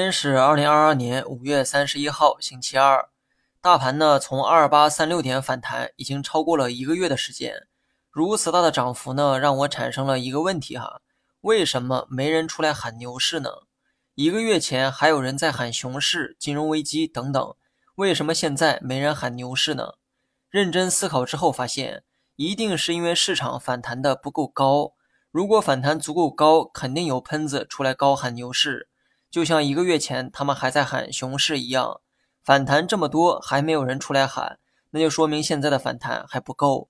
天是二零二二年五月三十一号，星期二。大盘呢，从二八三六点反弹，已经超过了一个月的时间。如此大的涨幅呢，让我产生了一个问题哈：为什么没人出来喊牛市呢？一个月前还有人在喊熊市、金融危机等等，为什么现在没人喊牛市呢？认真思考之后发现，一定是因为市场反弹的不够高。如果反弹足够高，肯定有喷子出来高喊牛市，就像一个月前他们还在喊熊市一样。反弹这么多还没有人出来喊，那就说明现在的反弹还不够。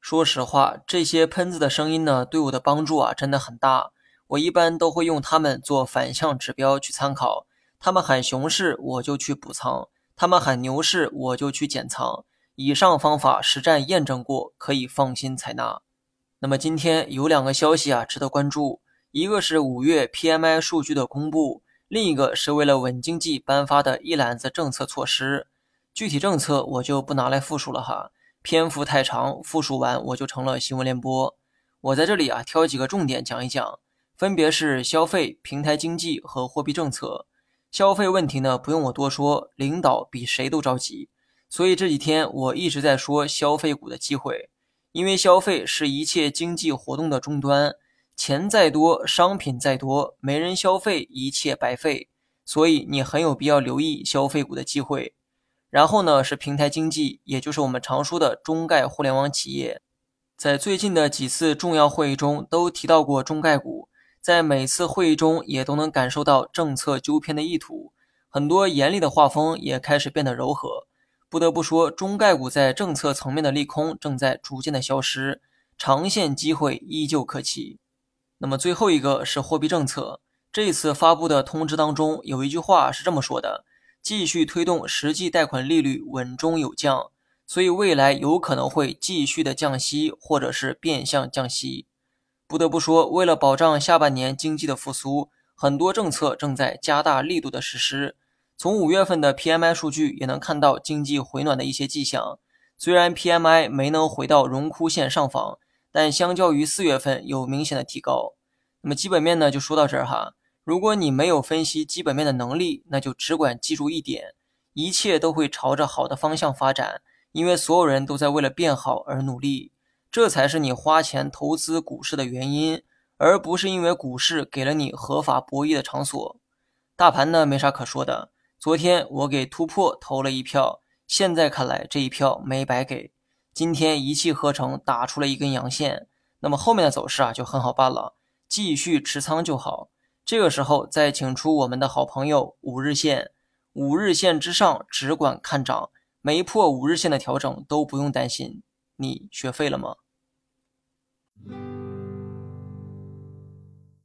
说实话，这些喷子的声音呢，对我的帮助啊真的很大。我一般都会用他们做反向指标去参考。他们喊熊市，我就去补仓；他们喊牛市，我就去减仓。以上方法实战验证过，可以放心采纳。那么今天有两个消息啊值得关注，一个是五月 PMI 数据的公布。另一个是为了稳经济颁发的一揽子政策措施，具体政策我就不拿来复述了哈，篇幅太长，复述完我就成了新闻联播。我在这里啊挑几个重点讲一讲，分别是消费、平台经济和货币政策。消费问题呢不用我多说，领导比谁都着急，所以这几天我一直在说消费股的机会，因为消费是一切经济活动的终端。钱再多，商品再多，没人消费，一切白费。所以你很有必要留意消费股的机会。然后呢，是平台经济，也就是我们常说的中概互联网企业。在最近的几次重要会议中都提到过中概股，在每次会议中也都能感受到政策纠偏的意图，很多严厉的画风也开始变得柔和。不得不说，中概股在政策层面的利空正在逐渐的消失，长线机会依旧可期。那么最后一个是货币政策，这次发布的通知当中有一句话是这么说的：继续推动实际贷款利率稳中有降，所以未来有可能会继续的降息，或者是变相降息。不得不说，为了保障下半年经济的复苏，很多政策正在加大力度的实施。从五月份的 PMI 数据也能看到经济回暖的一些迹象，虽然 PMI 没能回到荣枯线上方。但相较于四月份有明显的提高。那么基本面呢，就说到这儿哈。如果你没有分析基本面的能力，那就只管记住一点：一切都会朝着好的方向发展，因为所有人都在为了变好而努力。这才是你花钱投资股市的原因，而不是因为股市给了你合法博弈的场所。大盘呢，没啥可说的。昨天我给突破投了一票，现在看来这一票没白给。今天一气呵成打出了一根阳线，那么后面的走势啊就很好办了，继续持仓就好。这个时候再请出我们的好朋友五日线，五日线之上只管看涨，没破五日线的调整都不用担心。你学废了吗？